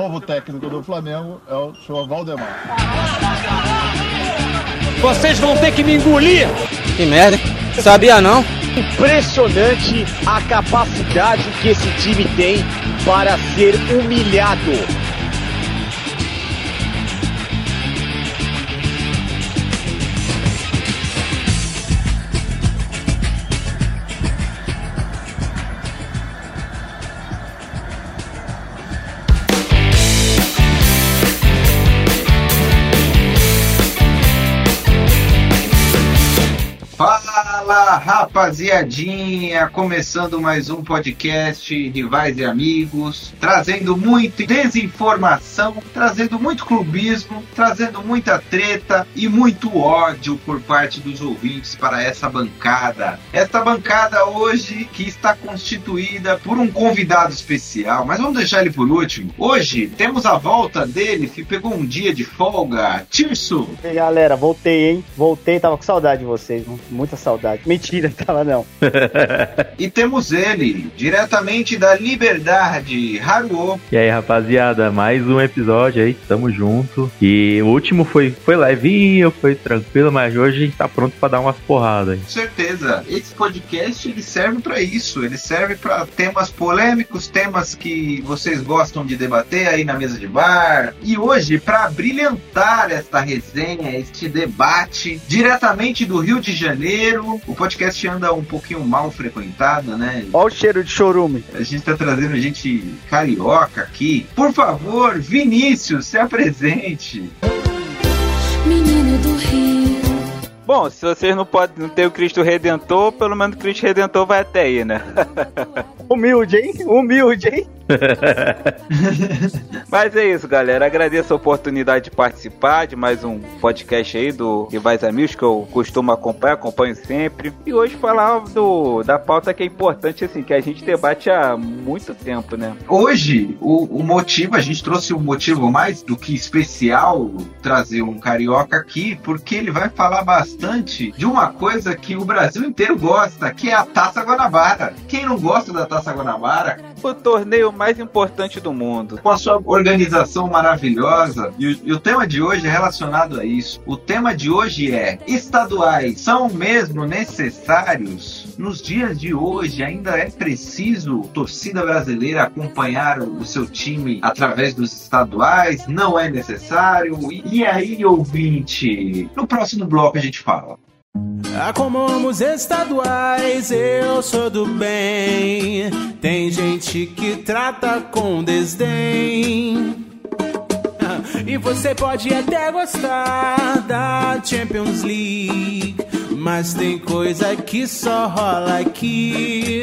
novo técnico do Flamengo é o senhor Valdemar. Vocês vão ter que me engolir! Que merda, sabia não? Impressionante a capacidade que esse time tem para ser humilhado. Rapaziadinha, começando mais um podcast Rivais e Amigos, trazendo muita desinformação, trazendo muito clubismo, trazendo muita treta e muito ódio por parte dos ouvintes para essa bancada. Esta bancada hoje que está constituída por um convidado especial, mas vamos deixar ele por último. Hoje temos a volta dele, que pegou um dia de folga, Tirso. E aí, galera, voltei, hein? Voltei, tava com saudade de vocês, muita saudade. Mentira, tava não. E temos ele, diretamente da Liberdade, Haruo. E aí, rapaziada, mais um episódio aí, tamo junto. E o último foi, foi levinho, foi tranquilo, mas hoje a gente tá pronto pra dar umas porradas aí. Com certeza, esse podcast ele serve para isso, ele serve para temas polêmicos, temas que vocês gostam de debater aí na mesa de bar. E hoje, para brilhantar esta resenha, este debate, diretamente do Rio de Janeiro, o podcast anda um pouquinho mal frequentado, né? Olha o cheiro de chorume. A gente tá trazendo gente carioca aqui. Por favor, Vinícius, se apresente. Menino do Rio. Bom, se vocês não podem não ter o Cristo Redentor, pelo menos o Cristo Redentor vai até aí, né? Humilde, hein? Humilde, hein? Mas é isso, galera. Agradeço a oportunidade de participar de mais um podcast aí do Rivais Amigos, que eu costumo acompanhar, acompanho sempre. E hoje falar do, da pauta que é importante, assim, que a gente debate há muito tempo, né? Hoje, o, o motivo, a gente trouxe um motivo mais do que especial trazer um carioca aqui, porque ele vai falar bastante de uma coisa que o Brasil inteiro gosta, que é a Taça Guanabara. Quem não gosta da Taça Guanabara, O torneio mais importante do mundo. com a sua organização maravilhosa. E, o- e o tema de hoje é relacionado a isso. O tema de hoje é: estaduais são mesmo necessários? Nos dias de hoje, ainda é preciso torcida brasileira acompanhar o seu time através dos estaduais? Não é necessário? E aí, ouvinte? No próximo bloco a gente fala. Ah, como os estaduais, eu sou do bem. Tem gente que trata com desdém. Ah, E você pode até gostar da Champions League, mas tem coisa que só rola aqui.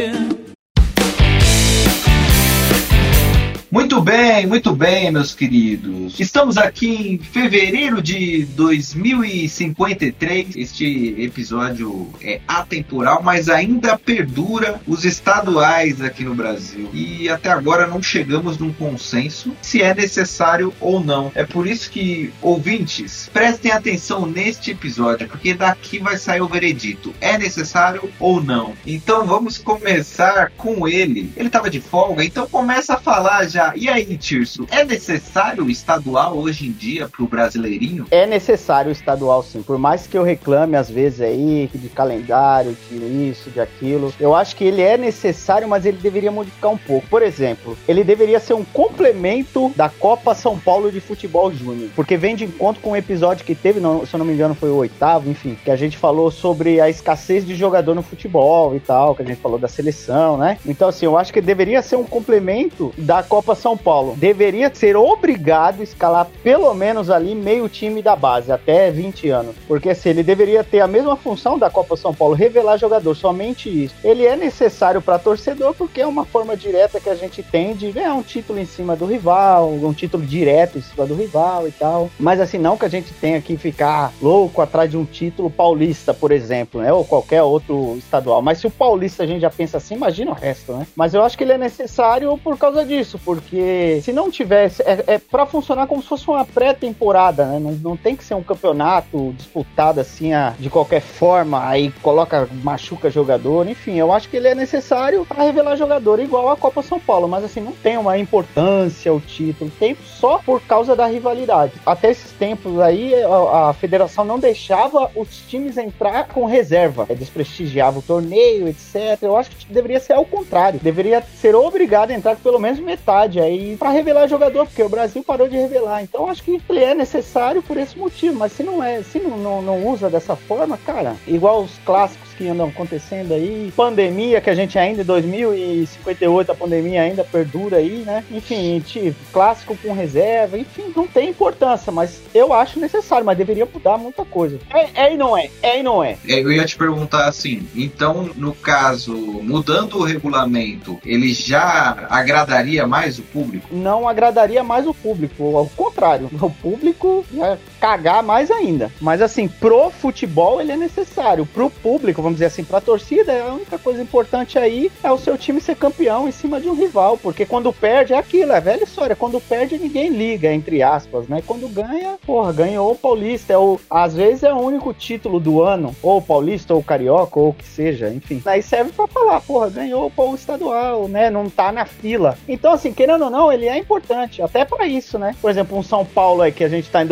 Muito bem, muito bem, meus queridos. Estamos aqui em fevereiro de 2053. Este episódio é atemporal, mas ainda perdura os estaduais aqui no Brasil. E até agora não chegamos num consenso se é necessário ou não. É por isso que, ouvintes, prestem atenção neste episódio, porque daqui vai sair o veredito. É necessário ou não? Então vamos começar com ele. Ele estava de folga, então começa a falar já. E aí, Tirso, é necessário o estadual hoje em dia pro brasileirinho? É necessário o estadual, sim. Por mais que eu reclame às vezes aí de calendário, de isso, de aquilo, eu acho que ele é necessário, mas ele deveria modificar um pouco. Por exemplo, ele deveria ser um complemento da Copa São Paulo de Futebol Júnior, porque vem de encontro com um episódio que teve, não- se eu não me engano, foi o oitavo, enfim, que a gente falou sobre a escassez de jogador no futebol e tal, que a gente falou da seleção, né? Então, assim, eu acho que deveria ser um complemento da Copa São Paulo. Deveria ser obrigado a escalar pelo menos ali meio time da base, até 20 anos. Porque assim, ele deveria ter a mesma função da Copa São Paulo, revelar jogador, somente isso. Ele é necessário para torcedor porque é uma forma direta que a gente tem de ganhar um título em cima do rival, um título direto em cima do rival e tal. Mas assim, não que a gente tenha que ficar louco atrás de um título paulista, por exemplo, né? Ou qualquer outro estadual. Mas se o paulista a gente já pensa assim, imagina o resto, né? Mas eu acho que ele é necessário por causa disso, por porque se não tivesse, é, é para funcionar como se fosse uma pré-temporada, né? Não, não tem que ser um campeonato disputado assim a, de qualquer forma, aí coloca, machuca jogador, enfim, eu acho que ele é necessário para revelar jogador igual a Copa São Paulo, mas assim, não tem uma importância o título, tem só por causa da rivalidade. Até esses tempos aí, a, a federação não deixava os times entrar com reserva, é, desprestigiava o torneio, etc. Eu acho que deveria ser ao contrário, deveria ser obrigado a entrar com pelo menos metade aí para revelar jogador, porque o Brasil parou de revelar. Então acho que ele é necessário por esse motivo, mas se não é, se não, não, não usa dessa forma, cara, igual os clássicos que andam acontecendo aí, pandemia que a gente ainda em 2058 a pandemia ainda perdura aí, né? Enfim, tipo, clássico com reserva, enfim, não tem importância, mas eu acho necessário, mas deveria mudar muita coisa. É, é e não é, é e não é. É, Eu ia te perguntar assim, então, no caso, mudando o regulamento, ele já agradaria mais o público? Não agradaria mais o público, ao contrário, o público ia cagar mais ainda. Mas assim, pro futebol ele é necessário, pro público, vamos dizer assim, pra torcida, a única coisa importante aí é o seu time ser campeão em cima de um rival, porque quando perde é aquilo, é velha história, quando perde ninguém liga, entre aspas, né? Quando ganha, porra, ganhou o Paulista, é o, às vezes é o único título do ano, ou Paulista, ou Carioca, ou o que seja, enfim. Aí serve pra falar, porra, ganhou o estadual, né? Não tá na fila. Então, assim, querendo ou não, ele é importante, até pra isso, né? Por exemplo, um São Paulo aí que a gente tá em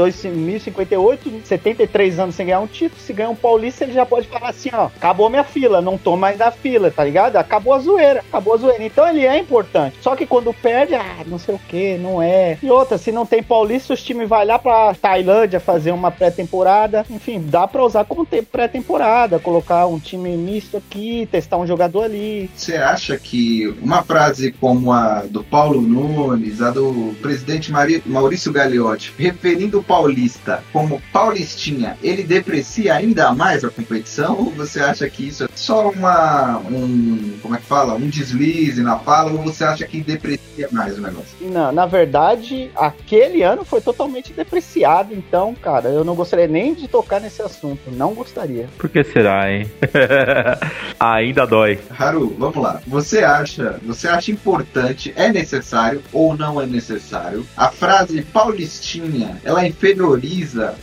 2058, 73 anos sem ganhar um título, se ganhar um Paulista, ele já pode falar assim, ó, acabou minha fila, não tô mais na fila, tá ligado? Acabou a zoeira, acabou a zoeira. Então ele é importante. Só que quando perde, ah, não sei o que, não é. E outra, se não tem Paulista, os times vai lá pra Tailândia fazer uma pré-temporada. Enfim, dá pra usar como te- pré-temporada, colocar um time misto aqui, testar um jogador ali. Você acha que uma frase como a do Paulo Nunes, a do presidente Maurício Gagliotti, referindo o Paulista como Paulistinha, ele deprecia ainda mais a competição? Ou você acha que isso é só uma. um. como é que fala? Um deslize na fala? Ou você acha que deprecia mais o negócio? Na, na verdade, aquele ano foi totalmente depreciado. Então, cara, eu não gostaria nem de tocar nesse assunto. Não gostaria. Por que será, hein? Ainda dói. Haru, vamos lá. Você acha, você acha importante, é necessário ou não é necessário? A frase paulistinha, ela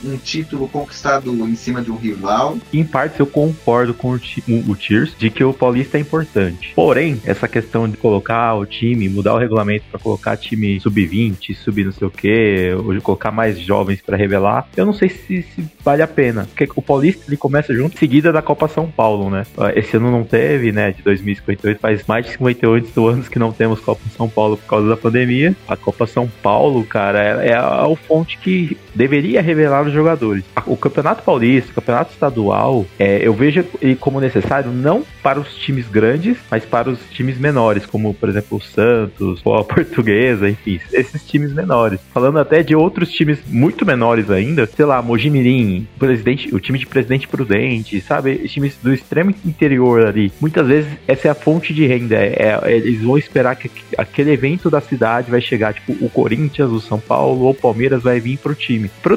um título conquistado em cima de um rival? Em partes eu concordo com o, o, o de que o Paulista é importante. Porém, essa questão de colocar o time, mudar o regulamento pra colocar time sub-20, sub não sei o que, ou colocar mais jovens pra revelar, eu não sei se, se vale a pena. Porque o Paulista ele começa junto em seguida da Copa São Paulo, né? Esse ano não teve, né? De 2058, faz mais de 58 anos que não temos Copa São Paulo por causa da pandemia. A Copa São Paulo, cara, é, é a, a fonte que deveria revelar os jogadores. O Campeonato Paulista, o Campeonato Estadual, é, eu vejo ele como necessário não para os times grandes, mas para os times menores, como por exemplo o Santos, ou a Portuguesa, enfim, esses times menores. Falando até de outros times muito menores ainda, sei lá, Mojimirim, presidente, o time de Presidente Prudente, sabe? Times do extremo interior ali. Muitas vezes essa é a fonte de renda. É, é- eles vão esperar que aqu- aquele evento da cidade vai chegar, tipo, o Corinthians, o São Paulo ou o Palmeiras vai vir pro time. Pro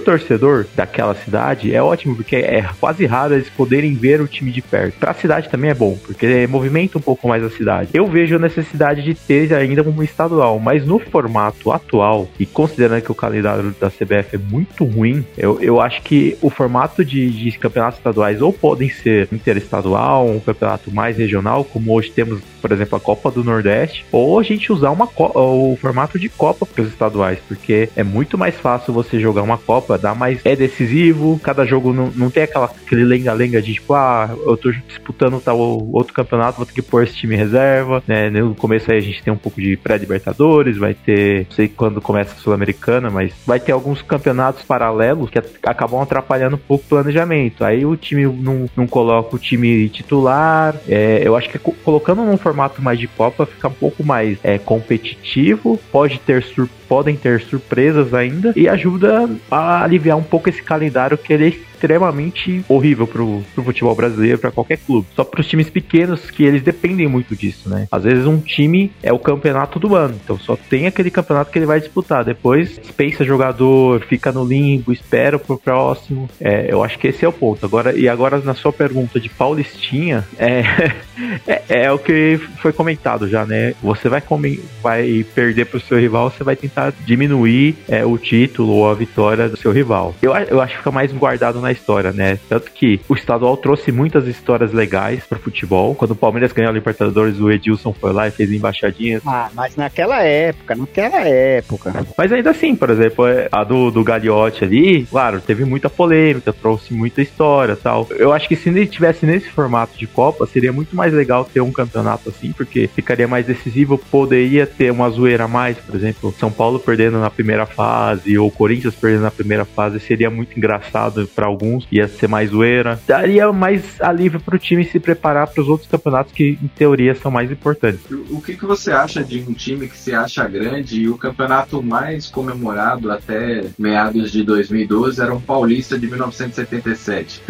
daquela cidade é ótimo, porque é quase raro eles poderem ver o time de perto. Pra cidade também é bom, porque movimenta um pouco mais a cidade. Eu vejo a necessidade de ter ainda um estadual, mas no formato atual, e considerando que o calendário da CBF é muito ruim, eu, eu acho que o formato de, de campeonatos estaduais ou podem ser interestadual, um campeonato mais regional, como hoje temos, por exemplo, a Copa do Nordeste, ou a gente usar uma o formato de Copa para os estaduais, porque é muito mais fácil você jogar uma Copa, dá mais. É decisivo, cada jogo não, não tem aquela, aquele lenga-lenga de tipo, ah, eu tô disputando tal outro campeonato, vou ter que pôr esse time reserva, né? No começo aí a gente tem um pouco de pré-libertadores, vai ter, não sei quando começa a Sul-Americana, mas vai ter alguns campeonatos paralelos que acabam atrapalhando um pouco o planejamento. Aí o time não, não coloca o time titular. É, eu acho que co- colocando num formato mais de Copa fica um pouco mais é, competitivo, pode ter podem ter surpresas ainda e ajuda a aliviar um pouco esse calendário que ele extremamente horrível pro, pro futebol brasileiro, para qualquer clube. Só para os times pequenos que eles dependem muito disso, né? Às vezes um time é o campeonato do ano, então só tem aquele campeonato que ele vai disputar. Depois dispensa jogador, fica no limbo, espera pro próximo. É, eu acho que esse é o ponto. Agora e agora na sua pergunta de Paulistinha, é, é, é, o que foi comentado já, né? Você vai, comer, vai perder pro seu rival, você vai tentar diminuir é, o título ou a vitória do seu rival. Eu, eu acho que fica mais guardado na história, né? Tanto que o estadual trouxe muitas histórias legais para futebol. Quando o Palmeiras ganhou a Libertadores, o Edilson foi lá e fez embaixadinhas. Ah, mas naquela época, naquela época. Mas ainda assim, por exemplo, é, a do, do Gagliotti ali, claro, teve muita polêmica, trouxe muita história tal. Eu acho que se ele tivesse nesse formato de Copa, seria muito mais legal ter um campeonato assim, porque ficaria mais decisivo, poderia ter uma zoeira a mais, por exemplo, São Paulo perdendo na primeira fase ou Corinthians perdendo na primeira fase, seria muito engraçado para alguns, ia ser mais zoeira. Daria mais alívio pro time se preparar para os outros campeonatos que em teoria são mais importantes. O que, que você acha de um time que se acha grande e o campeonato mais comemorado até meados de 2012 era um Paulista de 1977?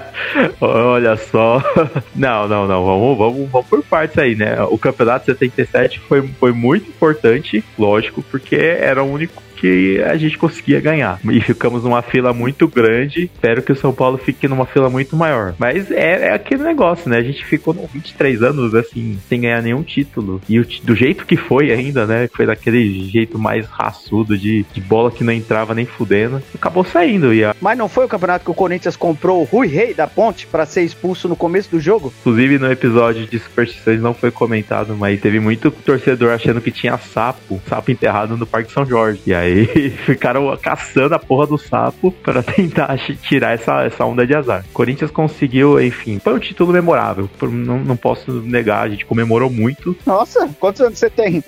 Olha só. Não, não, não. Vamos, vamos, vamos por partes aí, né? O campeonato 77 foi, foi muito importante, lógico, porque era o único que a gente conseguia ganhar. E ficamos numa fila muito grande. Espero que o São Paulo fique numa fila muito maior. Mas é, é aquele negócio, né? A gente ficou 23 anos assim, sem ganhar nenhum título. E o, do jeito que foi ainda, né? Foi daquele jeito mais raçudo de, de bola que não entrava nem fudendo. Acabou saindo. E a... Mas não foi o campeonato que o Corinthians comprou o Rui Rei da Ponte para ser expulso no começo do jogo? Inclusive no episódio de Superstições não foi comentado, mas teve muito torcedor achando que tinha sapo, sapo enterrado no Parque São Jorge. E aí aí ficaram caçando a porra do sapo para tentar tirar essa, essa onda de azar. Corinthians conseguiu, enfim, foi um título memorável. Não, não posso negar, a gente comemorou muito. Nossa, quantos anos você tem?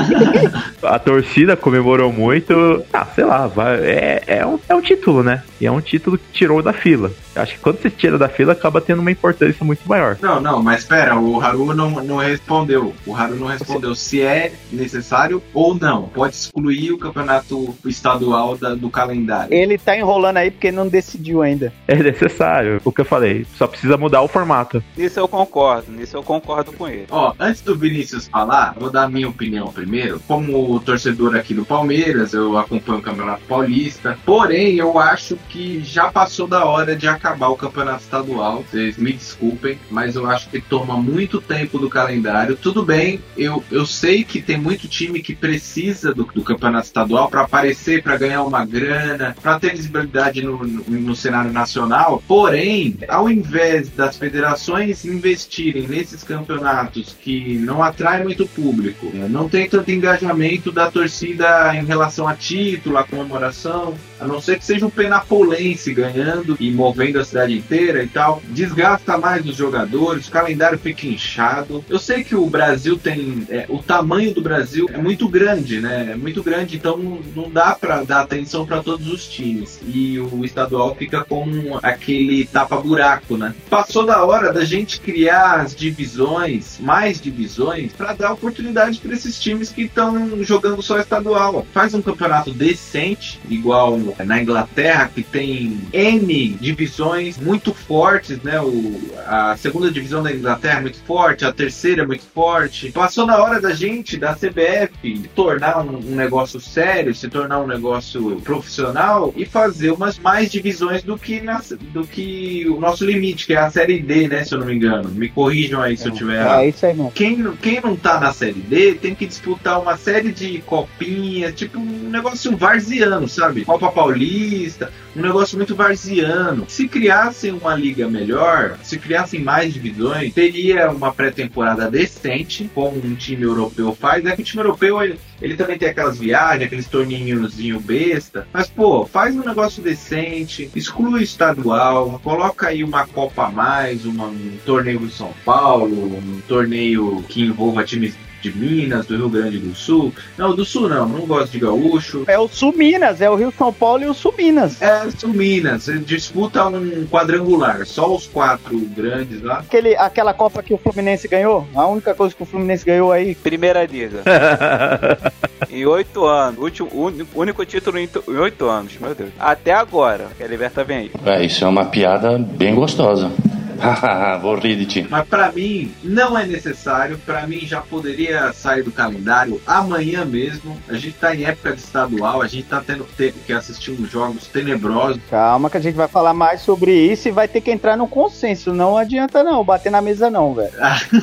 a torcida comemorou muito. Ah, sei lá, vai, é, é, um, é um título, né? E é um título que tirou da fila. Acho que quando você tira da fila, acaba tendo uma importância muito maior. Não, não, mas espera, o Haru não, não respondeu. O Haru não respondeu se é necessário ou não. Pode excluir o campeonato estadual da, do calendário. Ele tá enrolando aí porque não decidiu ainda. É necessário. O que eu falei, só precisa mudar o formato. Nisso eu concordo, nisso eu concordo com ele. Ó, antes do Vinícius falar, vou dar a minha opinião primeiro. Como torcedor aqui do Palmeiras, eu acompanho o Campeonato Paulista. Porém, eu acho que já passou da hora de acabar acabar o campeonato estadual. Vocês me desculpem, mas eu acho que toma muito tempo do calendário. Tudo bem, eu, eu sei que tem muito time que precisa do, do campeonato estadual para aparecer, para ganhar uma grana, para ter visibilidade no, no, no cenário nacional. Porém, ao invés das federações investirem nesses campeonatos que não atraem muito público, né, não tem tanto engajamento da torcida em relação a título, a comemoração, a não ser que seja um penapolense ganhando e movendo a cidade inteira e tal, desgasta mais os jogadores, o calendário fica inchado. Eu sei que o Brasil tem. É, o tamanho do Brasil é muito grande, né? É muito grande, então não dá para dar atenção para todos os times. E o estadual fica com aquele tapa-buraco, né? Passou da hora da gente criar as divisões, mais divisões, para dar oportunidade para esses times que estão jogando só estadual. Faz um campeonato decente, igual na Inglaterra, que tem N divisões muito fortes, né? O, a segunda divisão da Inglaterra é muito forte, a terceira é muito forte. Passou na hora da gente, da CBF, tornar um, um negócio sério, se tornar um negócio profissional e fazer umas mais divisões do que, na, do que o nosso limite, que é a Série D, né? Se eu não me engano. Me corrijam aí se é, eu tiver errado. É isso aí, mano. Quem, quem não tá na Série D tem que disputar uma série de copinhas, tipo um negócio varziano, sabe? Copa Paulista, um negócio muito varziano. Se criassem uma liga melhor, se criassem mais divisões, teria uma pré-temporada decente, como um time europeu faz. É que o time europeu ele, ele também tem aquelas viagens, aqueles torninhozinho besta. Mas, pô, faz um negócio decente, exclui o estadual, coloca aí uma Copa a mais, uma, um torneio de São Paulo, um torneio que envolva times de Minas, do Rio Grande do Sul. Não, do Sul não, não gosto de gaúcho. É o Sul Minas, é o Rio São Paulo e o Sul Minas. É, Sul Minas, disputa um quadrangular, só os quatro grandes lá. Aquele, aquela Copa que o Fluminense ganhou, a única coisa que o Fluminense ganhou aí. Primeira liga. em oito anos. Último, único título em oito anos, meu Deus. Até agora, que a Liberta vem aí. É, isso é uma piada bem gostosa. Vou rir de ti. Mas para mim não é necessário. Para mim já poderia sair do calendário amanhã mesmo. A gente tá em época de estadual, a gente tá tendo tempo que assistir uns jogos tenebrosos. Calma que a gente vai falar mais sobre isso e vai ter que entrar no consenso. Não adianta não, bater na mesa não, velho.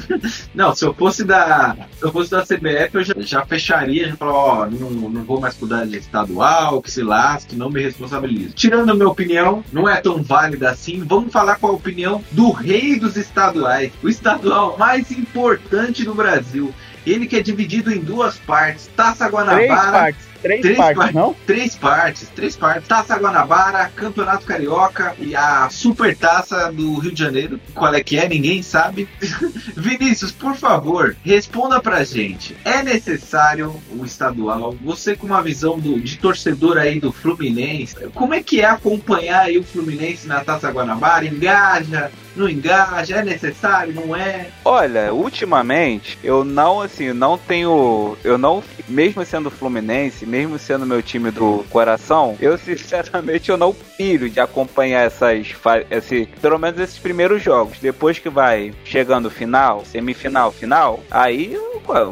não, se eu fosse da, se eu fosse da CBF, eu já, já fecharia, já falava, ó, não, não vou mais cuidar de estadual, que se lasque, não me responsabilizo. Tirando a minha opinião, não é tão válida assim. Vamos falar com a opinião do do rei dos estaduais, o estadual mais importante do Brasil. Ele que é dividido em duas partes, Taça Guanabara. Três partes Três, três partes, par não? Três partes, três partes. Taça Guanabara, Campeonato Carioca e a Super Taça do Rio de Janeiro. Qual é que é? Ninguém sabe. Vinícius, por favor, responda pra gente. É necessário o estadual? Você com uma visão do, de torcedor aí do Fluminense, como é que é acompanhar aí o Fluminense na Taça Guanabara? Engaja? Não engaja, é necessário, não é? Olha, ultimamente eu não assim, não tenho, eu não, mesmo sendo Fluminense, mesmo sendo meu time do coração, eu sinceramente eu não pilho de acompanhar essas, esse, pelo menos esses primeiros jogos. Depois que vai chegando final, semifinal, final, aí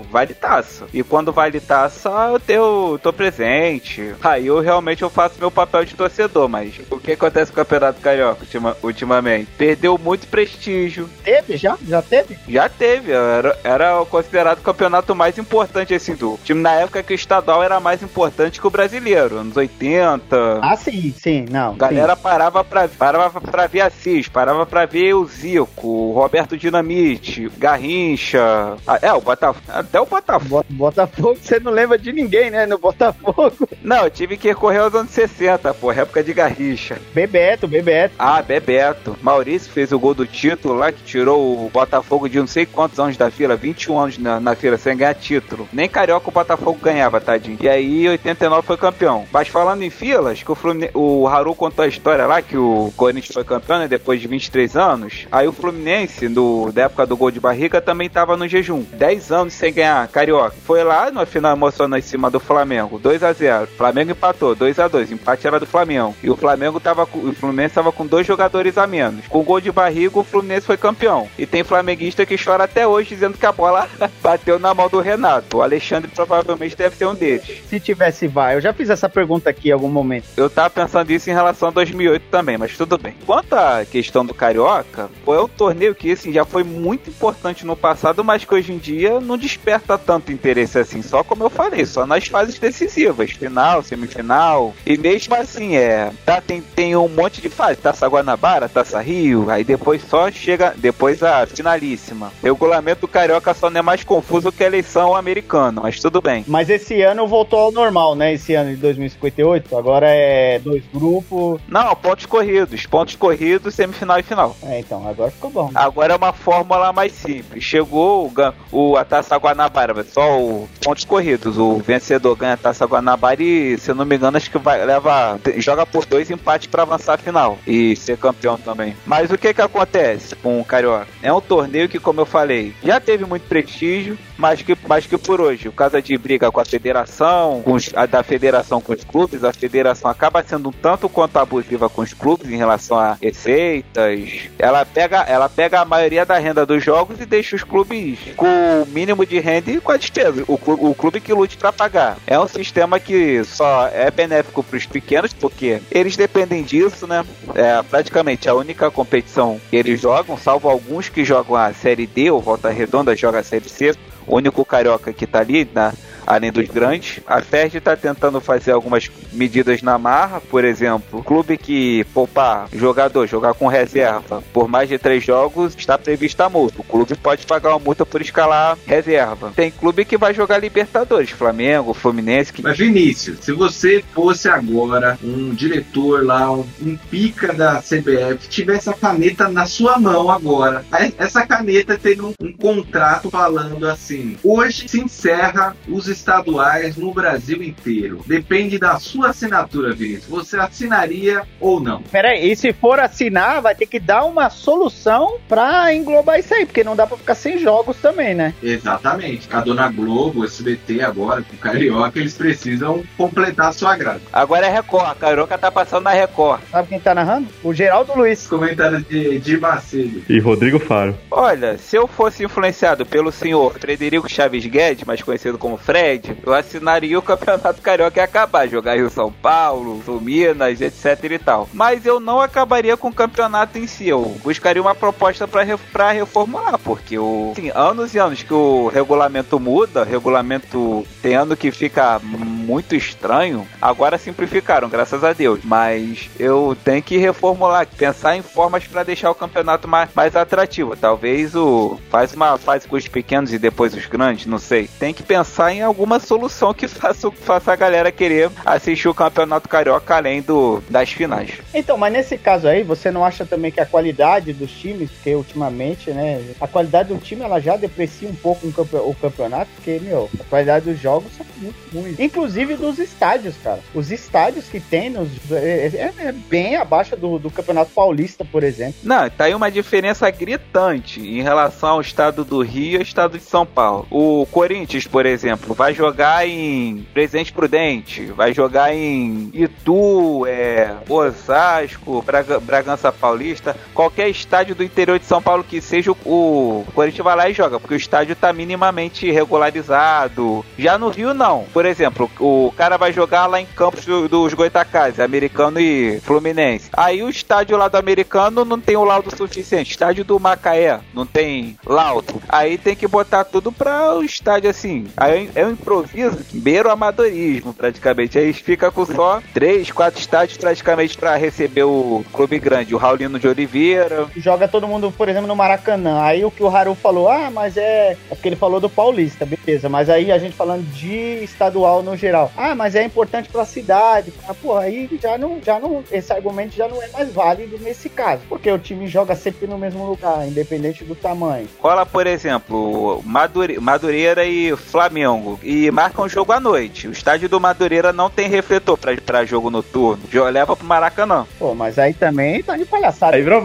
vale taça. E quando vale taça, eu tenho, tô presente. Aí eu realmente eu faço meu papel de torcedor, mas o que acontece com o Campeonato Carioca ultima, ultimamente? Perdeu muito prestígio. Teve já? Já teve? Já teve. Era, era considerado o campeonato mais importante assim do time na época que o estadual era mais importante que o brasileiro, anos 80. Ah, sim, sim, não. A galera sim. parava pra, parava pra ver Assis, parava pra ver o Zico, o Roberto Dinamite, Garrincha. Ah, é, o Botafogo. Até o Botafogo. Botafogo, você não lembra de ninguém, né? No Botafogo. Não, eu tive que correr aos anos 60, pô, época de Garrincha. Bebeto, Bebeto. Ah, Bebeto. Maurício fez o gol do título lá, que tirou o Botafogo de não sei quantos anos da fila, 21 anos na, na fila, sem ganhar título. Nem Carioca o Botafogo ganhava, tadinho. E aí, 89 foi campeão. Mas falando em filas, que o, Fluminense, o Haru contou a história lá, que o Corinthians foi campeão, né, depois de 23 anos. Aí o Fluminense, do, da época do gol de barriga, também tava no jejum. 10 anos sem ganhar Carioca. Foi lá, no final emocionou em cima do Flamengo. 2 a 0 Flamengo empatou, 2 a 2 Empate era do Flamengo. E o Flamengo tava com, o Fluminense tava com dois jogadores a menos. Com gol de barriga, o Fluminense foi campeão. E tem flamenguista que chora até hoje dizendo que a bola bateu na mão do Renato. O Alexandre provavelmente deve ser um deles. Se tivesse vai, eu já fiz essa pergunta aqui em algum momento. Eu tava pensando isso em relação a 2008 também, mas tudo bem. Quanto à questão do Carioca, foi um torneio que assim, já foi muito importante no passado, mas que hoje em dia não desperta tanto interesse assim. Só como eu falei, só nas fases decisivas, final, semifinal. E mesmo assim, é. Tá, tem, tem um monte de fase. Taça Guanabara, Taça Rio, aí depois só chega. Depois a finalíssima. Regulamento Carioca só não é mais confuso que a eleição americana, mas tudo bem. Mas esse ano voltou ao normal, né? Esse ano de 2058. Agora é dois grupos. Não, pontos corridos. Pontos corridos, semifinal e final. É, então, agora ficou bom. Agora é uma fórmula mais simples. Chegou o, o a Taça Guanabara, só o pontos corridos. O vencedor ganha a Taça Guanabara e, se não me engano, acho que vai leva joga por dois empates para avançar a final e ser campeão também. Mas o que que acontece com o Carioca? É um torneio que, como eu falei, já teve muito prestígio, mas que, mas que por hoje, o caso de briga com a federação, com os, a da federação com os clubes, a federação acaba sendo um tanto quanto abusiva com os clubes em relação a receitas. Ela pega, ela pega a maioria da renda dos jogos e deixa os clubes com o mínimo de renda e com a despesa. O, clube, o clube que lute para pagar. É um sistema que só é benéfico para os pequenos, porque eles dependem disso, né? É praticamente a única competição que eles jogam, salvo alguns que jogam a Série D ou Volta Redonda joga a Série C. O único carioca que tá ali na, além dos grandes. A FERJ está tentando fazer algumas medidas na marra, por exemplo, clube que poupar jogador, jogar com reserva por mais de três jogos, está prevista a multa. O clube pode pagar uma multa por escalar reserva. Tem clube que vai jogar Libertadores, Flamengo, Fluminense. Que... Mas Vinícius, se você fosse agora um diretor lá, um, um pica da CBF, tivesse a caneta na sua mão agora, essa caneta tem um, um contrato falando assim: hoje se encerra os estaduais no Brasil inteiro. Depende da sua assinatura, Vinícius. Você assinaria ou não? Peraí, e se for assinar, vai ter que dar uma solução pra englobar isso aí, porque não dá pra ficar sem jogos também, né? Exatamente. A Dona Globo, o SBT agora, com o Carioca, eles precisam completar a sua grade. Agora é Record, a Carioca tá passando na Record. Sabe quem tá narrando? O Geraldo Luiz. Comentário de, de Macedo. E Rodrigo Faro. Olha, se eu fosse influenciado pelo senhor Frederico Chaves Guedes, mais conhecido como Fred, eu assinaria o Campeonato Carioca e acabar. Jogar Rio São Paulo, Sul Minas, etc e tal. Mas eu não acabaria com o campeonato em si. Eu buscaria uma proposta para reformular, porque o, assim, anos e anos que o regulamento muda, regulamento tem ano que fica muito estranho. Agora simplificaram, graças a Deus. Mas eu tenho que reformular, pensar em formas para deixar o campeonato mais, mais atrativo. Talvez o faz uma fase com os pequenos e depois os grandes, não sei. Tem que pensar em alguma solução que faça, faça a galera querer assistir o campeonato carioca além do, das finais. Então, mas nesse caso aí, você não acha também que a qualidade dos times, porque ultimamente, né, a qualidade do time ela já deprecia um pouco o campeonato, porque, meu, a qualidade dos jogos são muito ruins. Inclusive dos estádios, cara. Os estádios que tem nos, é, é, é bem abaixo do, do Campeonato Paulista, por exemplo. Não, tá aí uma diferença gritante em relação ao estado do Rio e ao estado de São Paulo. O Corinthians, por exemplo, vai jogar em Presidente Prudente, vai jogar em Itu, é, Osasco, Braga, Bragança Paulista, qualquer estádio do interior de São Paulo que seja, o, o Corinthians vai lá e joga, porque o estádio tá minimamente regularizado. Já no Rio, não. Por exemplo, o cara vai jogar lá em Campos do, dos Goitacazes, americano e Fluminense. Aí o estádio lá do americano não tem o laudo suficiente. Estádio do Macaé não tem laudo. Aí tem que botar tudo pra o estádio assim. Aí é um improviso, beira o amadorismo praticamente. Aí fica com só três, quatro estádios praticamente para receber o clube grande. O Raulino de Oliveira. Joga todo mundo, por exemplo, no Maracanã. Aí o que o Haru falou, ah, mas é. É porque ele falou do Paulista, beleza. Mas aí a gente falando de estadual no geral. Ah, mas é importante pra cidade. Ah, porra, aí já não, já não. Esse argumento já não é mais válido nesse caso. Porque o time joga sempre no mesmo lugar, independente do tamanho. Cola, por exemplo, Madure... Madureira e Flamengo. E marcam jogo à noite. O estádio do Madureira não tem refletor pra, pra jogo noturno. Leva pro Maracanã. Pô, mas aí também tá de palhaçada. Aí virou.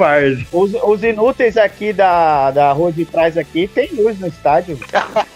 Os, os inúteis aqui da, da rua de trás aqui tem luz no estádio.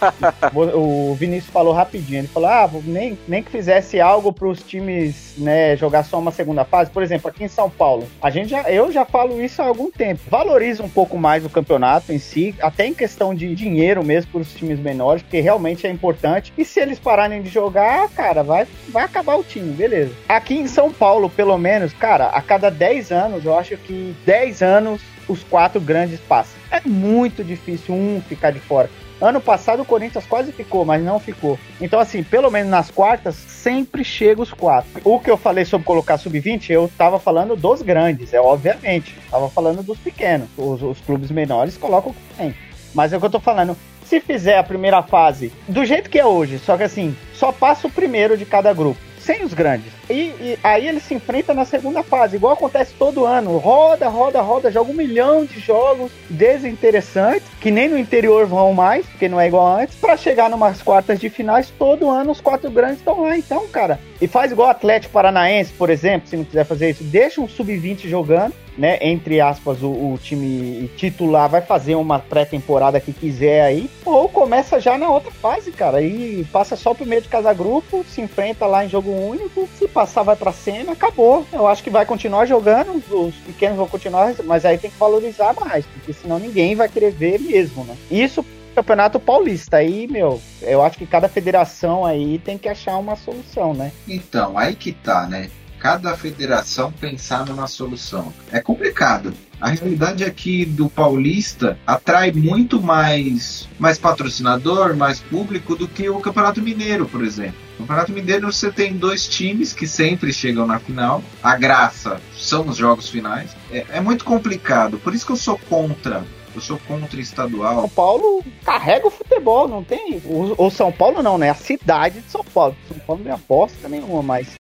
o, o Vinícius falou rapidinho. Ele falou: ah, nem, nem que fizesse algo pros times né, jogar só uma segunda fase. Por exemplo, aqui em São Paulo, a gente já, eu já falo isso há algum tempo. Valoriza um pouco mais o campeonato em si, até em questão de dinheiro mesmo para os times menores, porque realmente é importante. E se eles pararem de jogar, cara, vai, vai acabar o time, beleza. Aqui em São Paulo, pelo menos, cara, a cada 10 anos, eu acho que 10 anos os quatro grandes passam. É muito difícil um ficar de fora. Ano passado o Corinthians quase ficou, mas não ficou. Então, assim, pelo menos nas quartas, sempre chega os quatro. O que eu falei sobre colocar sub-20, eu tava falando dos grandes, é obviamente. Tava falando dos pequenos. Os, os clubes menores colocam o que tem. Mas é o que eu tô falando. Se fizer a primeira fase do jeito que é hoje, só que assim, só passa o primeiro de cada grupo sem os grandes. E, e, aí ele se enfrenta na segunda fase, igual acontece todo ano. Roda, roda, roda, joga um milhão de jogos desinteressantes, que nem no interior vão mais, porque não é igual antes, para chegar numas quartas de finais, todo ano os quatro grandes estão lá. Então, cara, e faz igual o Atlético Paranaense, por exemplo, se não quiser fazer isso, deixa um sub-20 jogando, né? Entre aspas, o, o time titular vai fazer uma pré-temporada que quiser aí, ou começa já na outra fase, cara. E passa só o primeiro de cada grupo, se enfrenta lá em jogo único, se passar vai pra cena, acabou. Eu acho que vai continuar jogando, os pequenos vão continuar, mas aí tem que valorizar mais, porque senão ninguém vai querer ver mesmo, né? Isso Campeonato Paulista. Aí, meu, eu acho que cada federação aí tem que achar uma solução, né? Então, aí que tá, né? cada federação pensar numa solução. É complicado. A realidade é que do Paulista atrai muito mais, mais patrocinador, mais público do que o Campeonato Mineiro, por exemplo. No Campeonato Mineiro você tem dois times que sempre chegam na final. A graça são os jogos finais. É, é muito complicado. Por isso que eu sou contra eu sou contra estadual. São Paulo carrega o futebol, não tem. Ou São Paulo não, né? A cidade de São Paulo. São Paulo não é aposta nenhuma mais.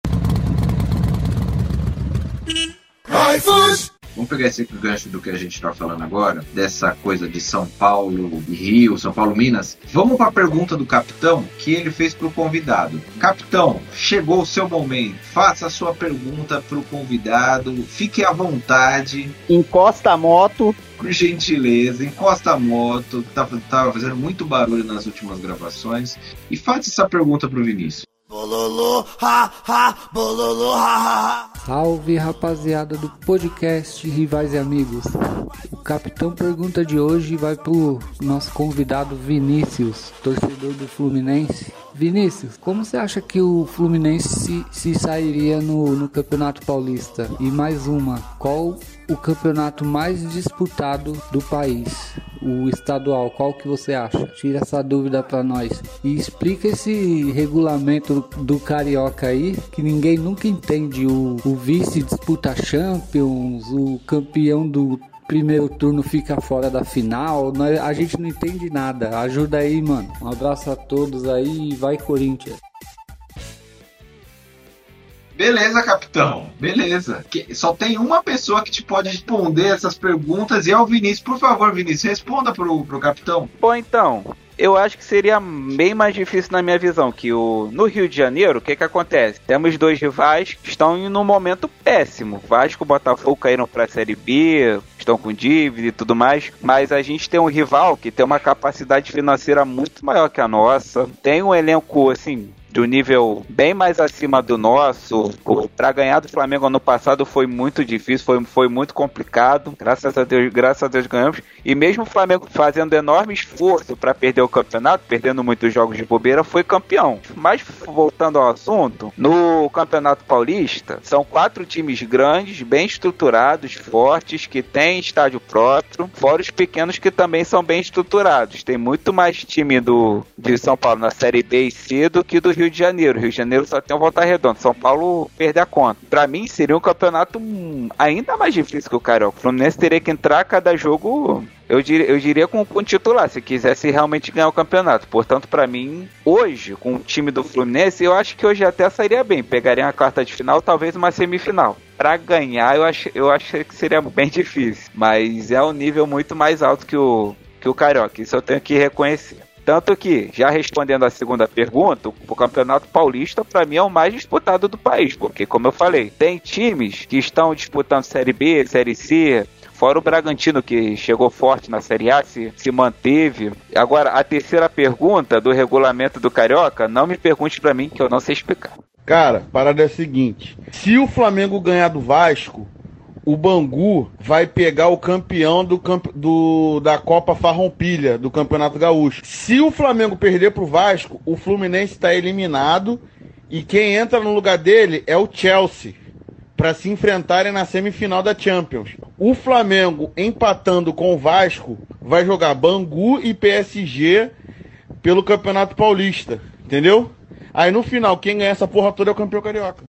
Vamos pegar esse gancho do que a gente está falando agora, dessa coisa de São Paulo e Rio, São Paulo, Minas. Vamos para a pergunta do capitão que ele fez para o convidado. Capitão, chegou o seu momento. Faça a sua pergunta para o convidado. Fique à vontade. Encosta a moto. Por gentileza, encosta a moto. Tá, tá fazendo muito barulho nas últimas gravações. E faça essa pergunta para o Vinícius. Bololô, ha, ha, bololô, ha, ha, ha. Salve rapaziada do podcast Rivais e Amigos. O capitão pergunta de hoje vai pro nosso convidado Vinícius, torcedor do Fluminense. Vinícius, como você acha que o Fluminense se, se sairia no, no Campeonato Paulista? E mais uma, qual o campeonato mais disputado do país? o estadual, qual que você acha? Tira essa dúvida para nós e explica esse regulamento do carioca aí que ninguém nunca entende. O, o vice disputa Champions, o campeão do primeiro turno fica fora da final. A gente não entende nada. Ajuda aí, mano. Um abraço a todos aí e vai Corinthians. Beleza, capitão. Beleza. Que, só tem uma pessoa que te pode responder essas perguntas e é o Vinícius. Por favor, Vinícius, responda pro, pro capitão. Bom, então, eu acho que seria bem mais difícil na minha visão, que o no Rio de Janeiro, o que que acontece? Temos dois rivais que estão em um momento péssimo. Vasco e Botafogo caíram para a Série B, estão com dívida e tudo mais, mas a gente tem um rival que tem uma capacidade financeira muito maior que a nossa, tem um elenco assim do nível bem mais acima do nosso. Para ganhar do Flamengo ano passado foi muito difícil, foi, foi muito complicado. Graças a Deus, graças a Deus ganhamos. E mesmo o Flamengo fazendo enorme esforço para perder o campeonato, perdendo muitos jogos de bobeira, foi campeão. Mas voltando ao assunto, no Campeonato Paulista são quatro times grandes, bem estruturados, fortes, que têm estádio próprio, fora os pequenos que também são bem estruturados. Tem muito mais time do de São Paulo na Série B e C do que do Rio de Janeiro. Rio de Janeiro só tem o Volta Redonda. São Paulo perder a conta. Para mim, seria um campeonato ainda mais difícil que o Carioca. O Fluminense teria que entrar cada jogo eu diria, eu diria com, com titular, se quisesse realmente ganhar o campeonato. Portanto, para mim, hoje, com o time do Fluminense, eu acho que hoje até sairia bem. Pegaria uma quarta de final, talvez uma semifinal. Para ganhar, eu acho, eu acho que seria bem difícil. Mas é um nível muito mais alto que o, que o Carioca. Isso eu tenho que reconhecer. Tanto que, já respondendo a segunda pergunta, o Campeonato Paulista, para mim, é o mais disputado do país, porque, como eu falei, tem times que estão disputando Série B, Série C, Fora o Bragantino, que chegou forte na Série A, se, se manteve. Agora, a terceira pergunta do regulamento do Carioca, não me pergunte para mim, que eu não sei explicar. Cara, parada é a seguinte: se o Flamengo ganhar do Vasco, o Bangu vai pegar o campeão do, do, da Copa Farroupilha, do Campeonato Gaúcho. Se o Flamengo perder pro Vasco, o Fluminense está eliminado e quem entra no lugar dele é o Chelsea para se enfrentarem na semifinal da Champions. O Flamengo empatando com o Vasco vai jogar Bangu e PSG pelo Campeonato Paulista, entendeu? Aí no final, quem ganha essa porra toda é o campeão carioca.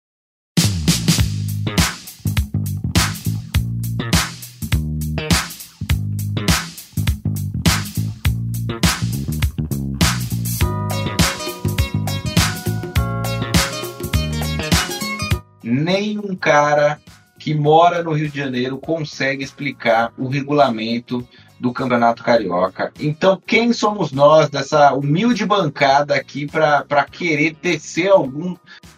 Nenhum cara que mora no Rio de Janeiro consegue explicar o regulamento do Campeonato Carioca. Então, quem somos nós dessa humilde bancada aqui para querer tecer algum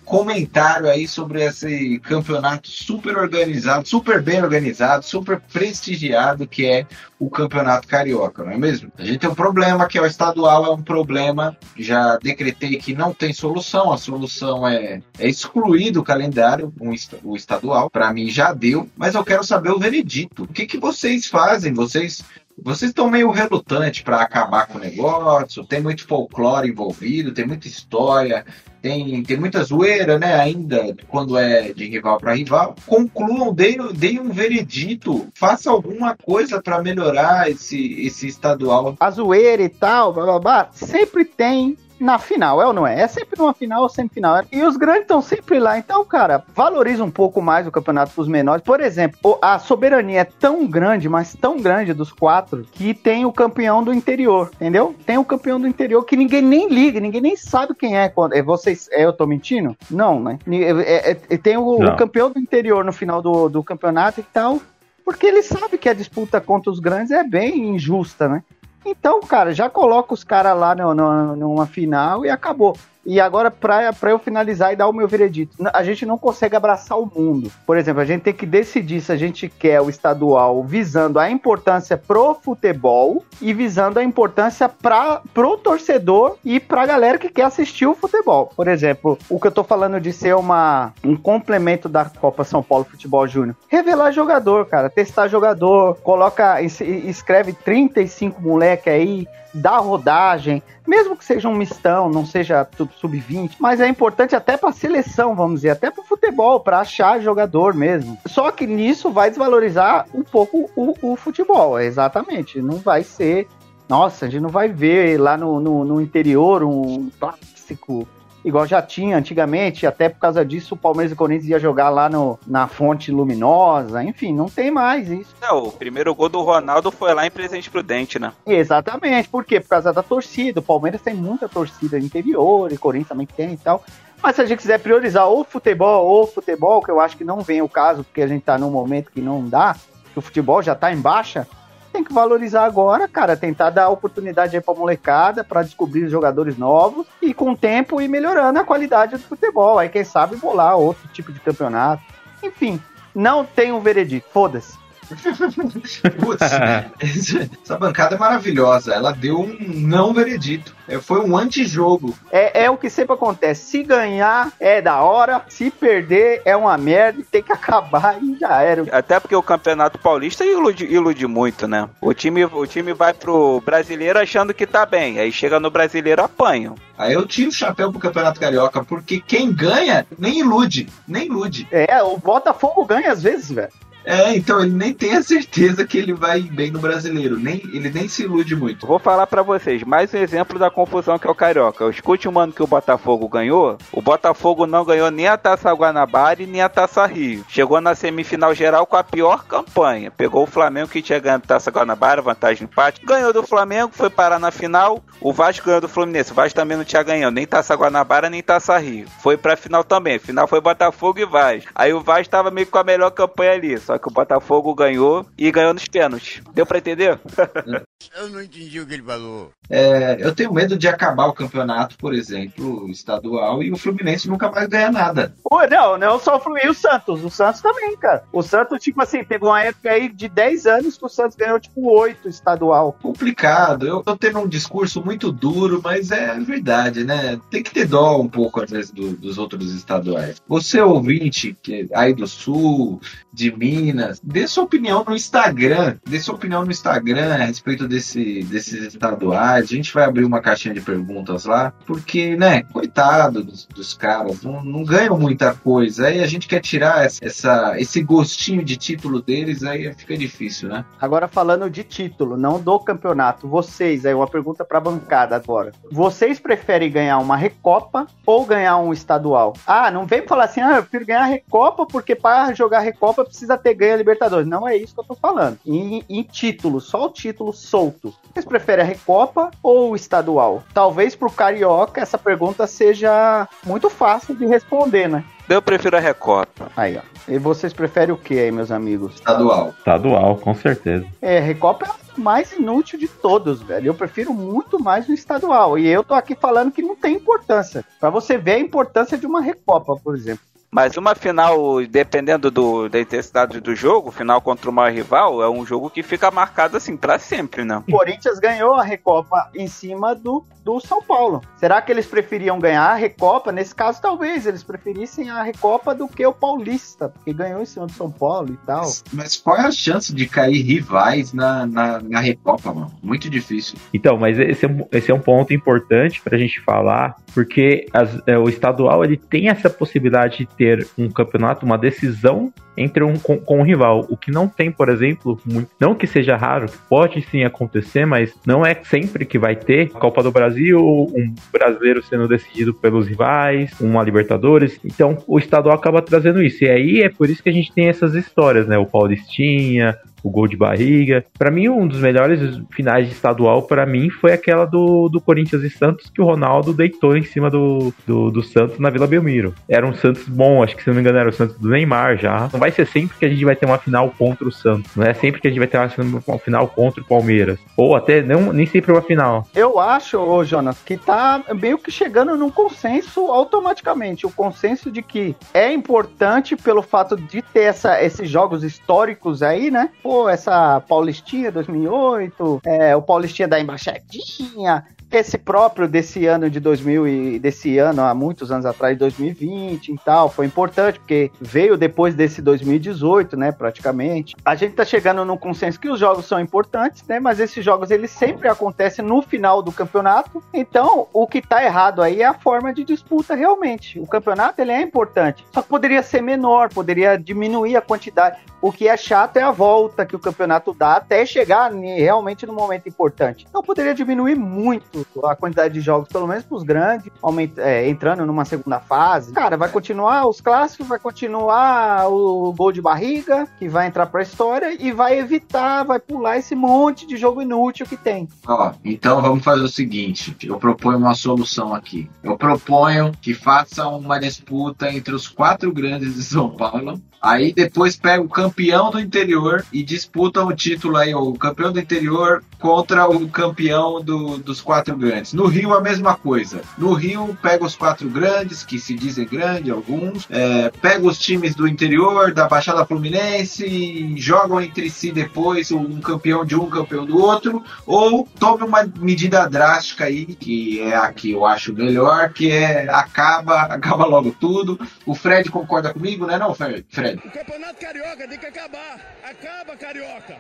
comentário aí sobre esse campeonato super organizado, super bem organizado, super prestigiado que é o Campeonato Carioca, não é mesmo? A gente tem um problema que é o estadual, é um problema, já decretei que não tem solução, a solução é, é excluir do calendário um, o estadual, para mim já deu, mas eu quero saber o veredito. O que, que vocês fazem? Vocês vocês estão meio relutantes para acabar com o negócio, tem muito folclore envolvido, tem muita história, tem, tem muita zoeira, né? Ainda quando é de rival para rival. Concluam, deem, deem um veredito, faça alguma coisa para melhorar esse, esse estadual. A zoeira e tal, blá blá blá, sempre tem na final, é ou não é? É sempre numa final ou semifinal. E os grandes estão sempre lá. Então, cara, valoriza um pouco mais o campeonato dos menores. Por exemplo, a soberania é tão grande, mas tão grande dos quatro, que tem o campeão do interior, entendeu? Tem o campeão do interior que ninguém nem liga, ninguém nem sabe quem é. É vocês, é, eu tô mentindo? Não, né? É, é, é, tem o, o, campeão do interior no final do, do campeonato e tal, porque ele sabe que a disputa contra os grandes é bem injusta, né? Então, cara, já coloca os caras lá no, no, numa final e acabou. E agora, para eu finalizar e dar o meu veredito, a gente não consegue abraçar o mundo. Por exemplo, a gente tem que decidir se a gente quer o estadual visando a importância pro futebol e visando a importância para pro torcedor e pra galera que quer assistir o futebol. Por exemplo, o que eu tô falando de ser uma, um complemento da Copa São Paulo Futebol Júnior. Revelar jogador, cara, testar jogador, coloca, escreve 35 moleque aí, dá rodagem, mesmo que seja um mistão, não seja sub-20, mas é importante até para seleção, vamos dizer, até para futebol, para achar jogador mesmo. Só que nisso vai desvalorizar um pouco o, o futebol, exatamente. Não vai ser. Nossa, a gente não vai ver lá no, no, no interior um clássico igual já tinha antigamente, até por causa disso o Palmeiras e o Corinthians ia jogar lá no, na fonte luminosa, enfim, não tem mais isso. Não, o primeiro gol do Ronaldo foi lá em Presidente Prudente, né? Exatamente, por quê? Por causa da torcida, o Palmeiras tem muita torcida interior, e o Corinthians também tem e tal. Mas se a gente quiser priorizar o futebol ou futebol, que eu acho que não vem o caso, porque a gente tá num momento que não dá, que o futebol já tá em baixa, tem que valorizar agora, cara, tentar dar oportunidade aí pra molecada, para descobrir jogadores novos com o tempo ir melhorando a qualidade do futebol. Aí quem sabe bolar outro tipo de campeonato. Enfim, não tem um veredito, foda-se. Putz, essa bancada é maravilhosa. Ela deu um não veredito. É, foi um antijogo. É, é o que sempre acontece. Se ganhar é da hora, se perder é uma merda, tem que acabar e já era. Até porque o Campeonato Paulista ilude, ilude muito, né? O time, o time vai pro brasileiro achando que tá bem. Aí chega no brasileiro apanha. Aí eu tiro o chapéu pro Campeonato Carioca, porque quem ganha nem ilude. Nem ilude. É, o Botafogo ganha às vezes, velho. É, então ele nem tem a certeza que ele vai bem no brasileiro. Nem, ele nem se ilude muito. Vou falar para vocês, mais um exemplo da confusão que é o Carioca. Escute um ano que o Botafogo ganhou. O Botafogo não ganhou nem a Taça Guanabara e nem a Taça Rio. Chegou na semifinal geral com a pior campanha. Pegou o Flamengo que tinha ganhado a Taça Guanabara, vantagem empate. Ganhou do Flamengo, foi parar na final. O Vasco ganhou do Fluminense. O Vasco também não tinha ganhado nem Taça Guanabara nem Taça Rio. Foi pra final também. Final foi Botafogo e Vasco. Aí o Vasco tava meio com a melhor campanha ali. Só que o Botafogo ganhou e ganhou nos pênaltis. Deu pra entender? eu não entendi o que ele falou. É, eu tenho medo de acabar o campeonato, por exemplo, estadual, e o Fluminense nunca mais ganhar nada. Pô, não, não só o Fluminense, e o Santos. O Santos também, cara. O Santos, tipo assim, teve uma época aí de 10 anos que o Santos ganhou, tipo, 8 estadual. Complicado. Eu tô tendo um discurso muito duro, mas é verdade, né? Tem que ter dó um pouco, às vezes, do, dos outros estaduais. Você, ouvinte, que aí do Sul, de Minas, dê sua opinião no Instagram. Dê sua opinião no Instagram a respeito desse, desses estaduais. A gente vai abrir uma caixinha de perguntas lá, porque, né, coitado dos, dos caras, não, não, ganham muita coisa. Aí a gente quer tirar essa, esse gostinho de título deles, aí fica difícil, né? Agora falando de título, não do campeonato, vocês, aí uma pergunta pra bancada agora. Vocês preferem ganhar uma Recopa ou ganhar um estadual? Ah, não vem falar assim, ah, eu prefiro ganhar a Recopa porque para jogar Recopa precisa ter ganho a Libertadores. Não é isso que eu tô falando. Em, em título, só o título solto. Vocês preferem a Recopa ou o estadual? Talvez pro Carioca essa pergunta seja muito fácil de responder, né? Eu prefiro a Recopa. Aí, ó. E vocês preferem o que aí, meus amigos? Estadual. Estadual, com certeza. É, Recopa é o mais inútil de todos, velho. Eu prefiro muito mais o estadual. E eu tô aqui falando que não tem importância. Para você ver a importância de uma Recopa, por exemplo. Mas uma final, dependendo do, da intensidade do jogo, final contra o maior rival, é um jogo que fica marcado assim para sempre, né? O Corinthians ganhou a Recopa em cima do, do São Paulo. Será que eles preferiam ganhar a Recopa? Nesse caso, talvez eles preferissem a Recopa do que o Paulista, porque ganhou em cima do São Paulo e tal. Mas, mas qual é a chance de cair rivais na, na, na Recopa, mano? Muito difícil. Então, mas esse é, um- esse é um ponto importante pra gente falar, porque as- é, o estadual ele tem essa possibilidade de ter um campeonato, uma decisão entre um com, com um rival, o que não tem, por exemplo, muito, não que seja raro, pode sim acontecer, mas não é sempre que vai ter Copa do Brasil, um brasileiro sendo decidido pelos rivais, uma Libertadores. Então, o estadual acaba trazendo isso. E aí é por isso que a gente tem essas histórias, né? O Paulistinha, o gol de barriga. Pra mim, um dos melhores finais de estadual, pra mim, foi aquela do, do Corinthians e Santos, que o Ronaldo deitou em cima do, do, do Santos na Vila Belmiro. Era um Santos bom, acho que se não me engano era o Santos do Neymar já. Não vai ser sempre que a gente vai ter uma final contra o Santos. Não é sempre que a gente vai ter uma final contra o Palmeiras. Ou até não, nem sempre uma final. Eu acho, ô Jonas, que tá meio que chegando num consenso automaticamente. O consenso de que é importante pelo fato de ter essa, esses jogos históricos aí, né? Pô, essa Paulistinha 2008, é, o Paulistinha da Embaixadinha, esse próprio desse ano de 2000 e desse ano há muitos anos atrás, 2020 e tal, foi importante porque veio depois desse 2018, né, praticamente. A gente tá chegando num consenso que os jogos são importantes, né, mas esses jogos eles sempre acontecem no final do campeonato. Então, o que tá errado aí é a forma de disputa realmente. O campeonato ele é importante, só que poderia ser menor, poderia diminuir a quantidade. O que é chato é a volta que o campeonato dá até chegar realmente no momento importante. Então poderia diminuir muito a quantidade de jogos, pelo menos para os grandes, aumenta- é, entrando numa segunda fase. Cara, vai continuar os clássicos, vai continuar o gol de barriga, que vai entrar para a história, e vai evitar, vai pular esse monte de jogo inútil que tem. Ó, então vamos fazer o seguinte: eu proponho uma solução aqui. Eu proponho que façam uma disputa entre os quatro grandes de São Paulo. Aí depois pega o campeão do interior e disputam o título aí, o campeão do interior contra o campeão do- dos quatro grandes. No Rio a mesma coisa. No Rio pega os quatro grandes, que se dizem grandes, alguns, é, pega os times do interior, da Baixada Fluminense, e jogam entre si depois um campeão de um, campeão do outro, ou tome uma medida drástica aí, que é a que eu acho melhor, que é acaba, acaba logo tudo. O Fred concorda comigo, né não, Fred? O campeonato carioca tem que acabar. Acaba, carioca.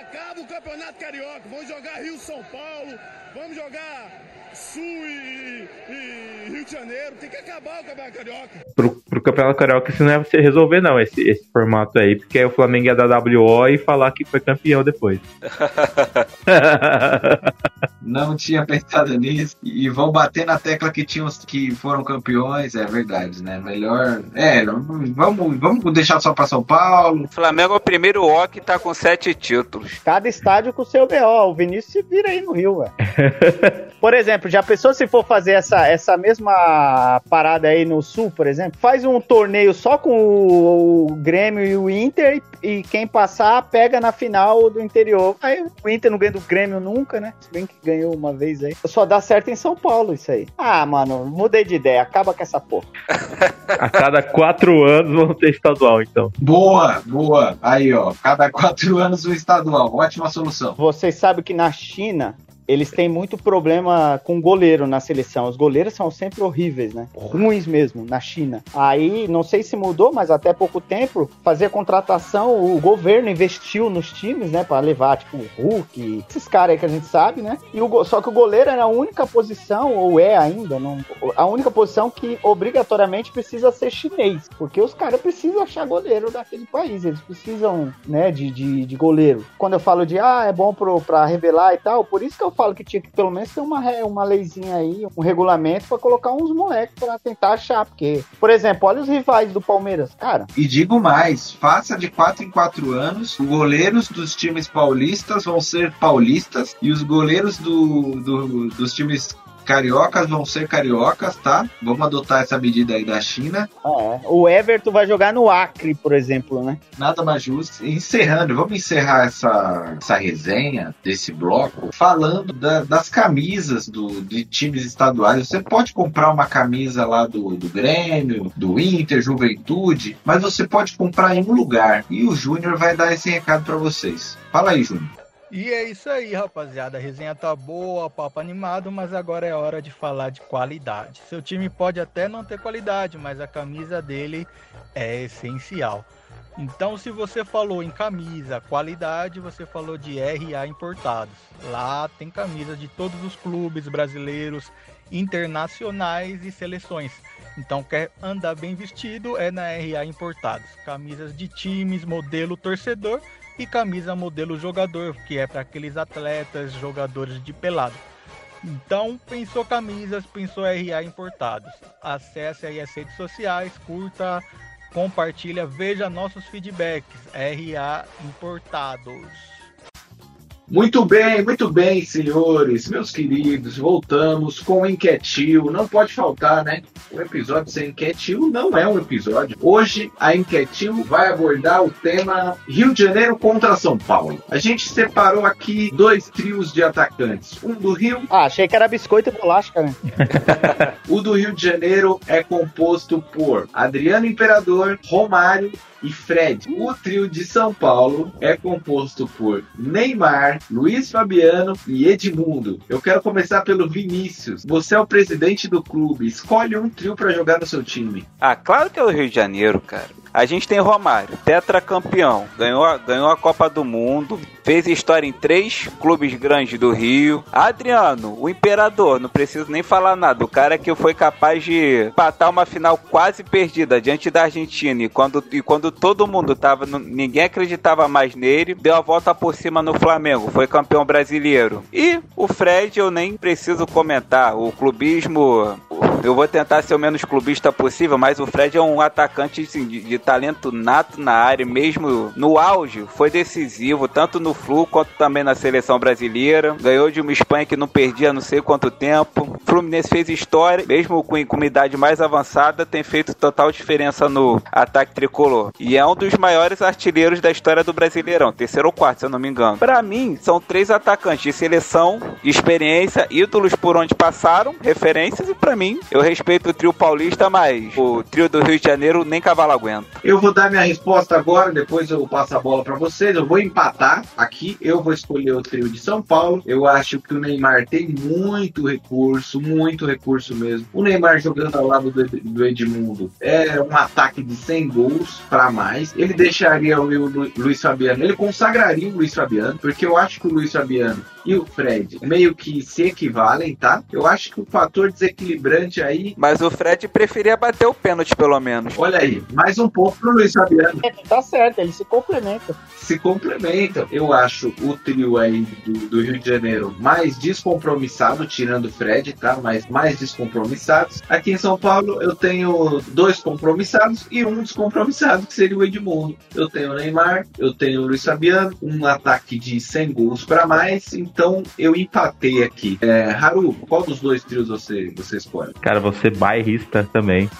Acaba o campeonato carioca. Vamos jogar Rio São Paulo. Vamos jogar Sul e, e Rio de Janeiro. Tem que acabar o campeonato carioca. Pro, pro Campeonato Carioca isso não é você resolver, não, esse, esse formato aí, porque aí o Flamengo ia dar WO e falar que foi campeão depois. Não tinha pensado nisso. E vão bater na tecla que tinham que foram campeões, é verdade, né? Melhor. É, vamos, vamos deixar só pra São Paulo. O Flamengo é o primeiro O que tá com sete títulos. Cada estádio com o seu BO. O Vinícius se vira aí no Rio, velho. Por exemplo, já pensou se for fazer essa, essa mesma parada aí no Sul, por exemplo? Faz um torneio só com o, o Grêmio e o Inter e, e quem passar pega na final do interior. Aí o Inter não ganha do Grêmio nunca, né? Se bem que ganhou uma vez aí. Só dá certo em São Paulo isso aí. Ah, mano, mudei de ideia. Acaba com essa porra. A cada quatro anos vão ter estadual, então. Boa, boa. Aí, ó. Cada quatro anos um estadual. Ótima solução. Vocês sabem que na China eles têm muito problema com goleiro na seleção. Os goleiros são sempre horríveis, né? Ruins mesmo, na China. Aí, não sei se mudou, mas até pouco tempo, fazia contratação, o governo investiu nos times, né? Pra levar, tipo, o Hulk, esses caras aí que a gente sabe, né? E o, só que o goleiro era a única posição, ou é ainda, não, a única posição que obrigatoriamente precisa ser chinês. Porque os caras precisam achar goleiro daquele país. Eles precisam, né, de, de, de goleiro. Quando eu falo de, ah, é bom pro, pra revelar e tal, por isso que eu falo que tinha que pelo menos ter uma, re- uma leizinha aí, um regulamento pra colocar uns moleques pra tentar achar. Porque, por exemplo, olha os rivais do Palmeiras. Cara, E digo mais, faça de quatro em quatro anos, os goleiros dos times paulistas vão ser paulistas e os goleiros do, do- dos times Cariocas vão ser cariocas, tá? Vamos adotar essa medida aí da China. É. O Everton vai jogar no Acre, por exemplo, né? Nada mais justo. Encerrando, vamos encerrar essa, essa resenha desse bloco falando da, das camisas do, de times estaduais. Você pode comprar uma camisa lá do, do Grêmio, do Inter, Juventude, mas você pode comprar em um lugar. E o Júnior vai dar esse recado para vocês. Fala aí, Júnior. E é isso aí, rapaziada. A resenha tá boa, papo animado, mas agora é hora de falar de qualidade. Seu time pode até não ter qualidade, mas a camisa dele é essencial. Então, se você falou em camisa, qualidade, você falou de RA importados. Lá tem camisa de todos os clubes brasileiros, internacionais e seleções. Então, quer andar bem vestido é na RA Importados. Camisas de times, modelo torcedor e camisa modelo jogador, que é para aqueles atletas, jogadores de pelado. Então, pensou camisas, pensou RA Importados. Acesse aí as redes sociais, curta, compartilha, veja nossos feedbacks. RA Importados. Muito bem, muito bem, senhores, meus queridos. Voltamos com o Enquetil. Não pode faltar, né? Um episódio sem Enquetil não é um episódio. Hoje a Enquetil vai abordar o tema Rio de Janeiro contra São Paulo. A gente separou aqui dois trios de atacantes. Um do Rio. Ah, achei que era biscoito e bolacha, cara. o do Rio de Janeiro é composto por Adriano Imperador, Romário e Fred. O trio de São Paulo é composto por Neymar, Luiz Fabiano e Edmundo. Eu quero começar pelo Vinícius. Você é o presidente do clube. Escolhe um trio para jogar no seu time. Ah, claro que é o Rio de Janeiro, cara. A gente tem Romário, tetracampeão, ganhou, a, ganhou a Copa do Mundo, fez história em três clubes grandes do Rio. Adriano, o imperador, não preciso nem falar nada. O cara que foi capaz de empatar uma final quase perdida diante da Argentina. E quando, e quando todo mundo tava. Ninguém acreditava mais nele, deu a volta por cima no Flamengo, foi campeão brasileiro. E o Fred, eu nem preciso comentar. O clubismo. Eu vou tentar ser o menos clubista possível, mas o Fred é um atacante assim, de, de talento nato na área, mesmo no auge, foi decisivo, tanto no Flu quanto também na seleção brasileira. Ganhou de uma Espanha que não perdia não sei quanto tempo. Fluminense fez história, mesmo com, com idade mais avançada, tem feito total diferença no ataque tricolor. E é um dos maiores artilheiros da história do Brasileirão, terceiro ou quarto, se eu não me engano. Para mim, são três atacantes de seleção, experiência, ídolos por onde passaram, referências, e para mim, eu respeito o trio paulista, mas o trio do Rio de Janeiro nem cavalo aguenta. Eu vou dar minha resposta agora, depois eu passo a bola para vocês. Eu vou empatar aqui. Eu vou escolher o trio de São Paulo. Eu acho que o Neymar tem muito recurso, muito recurso mesmo. O Neymar jogando ao lado do, do Edmundo é um ataque de 100 gols para mais. Ele deixaria o, Luiz Fabiano, ele consagraria o Luiz Fabiano, porque eu acho que o Luiz Fabiano e o Fred meio que se equivalem, tá? Eu acho que o fator desequilibrante aí. Mas o Fred preferia bater o pênalti, pelo menos. Olha aí, mais um ponto pro Luiz Fabiano. É, tá certo, ele se complementa. Se complementa. Eu acho o trio aí do, do Rio de Janeiro mais descompromissado, tirando o Fred, tá? Mas mais descompromissados. Aqui em São Paulo eu tenho dois compromissados e um descompromissado, que seria o Edmundo. Eu tenho o Neymar, eu tenho o Luiz Fabiano, um ataque de 100 gols para mais. Então eu empatei aqui. É, Haru, qual dos dois trios você, você escolhe? Cara, você bairrista também.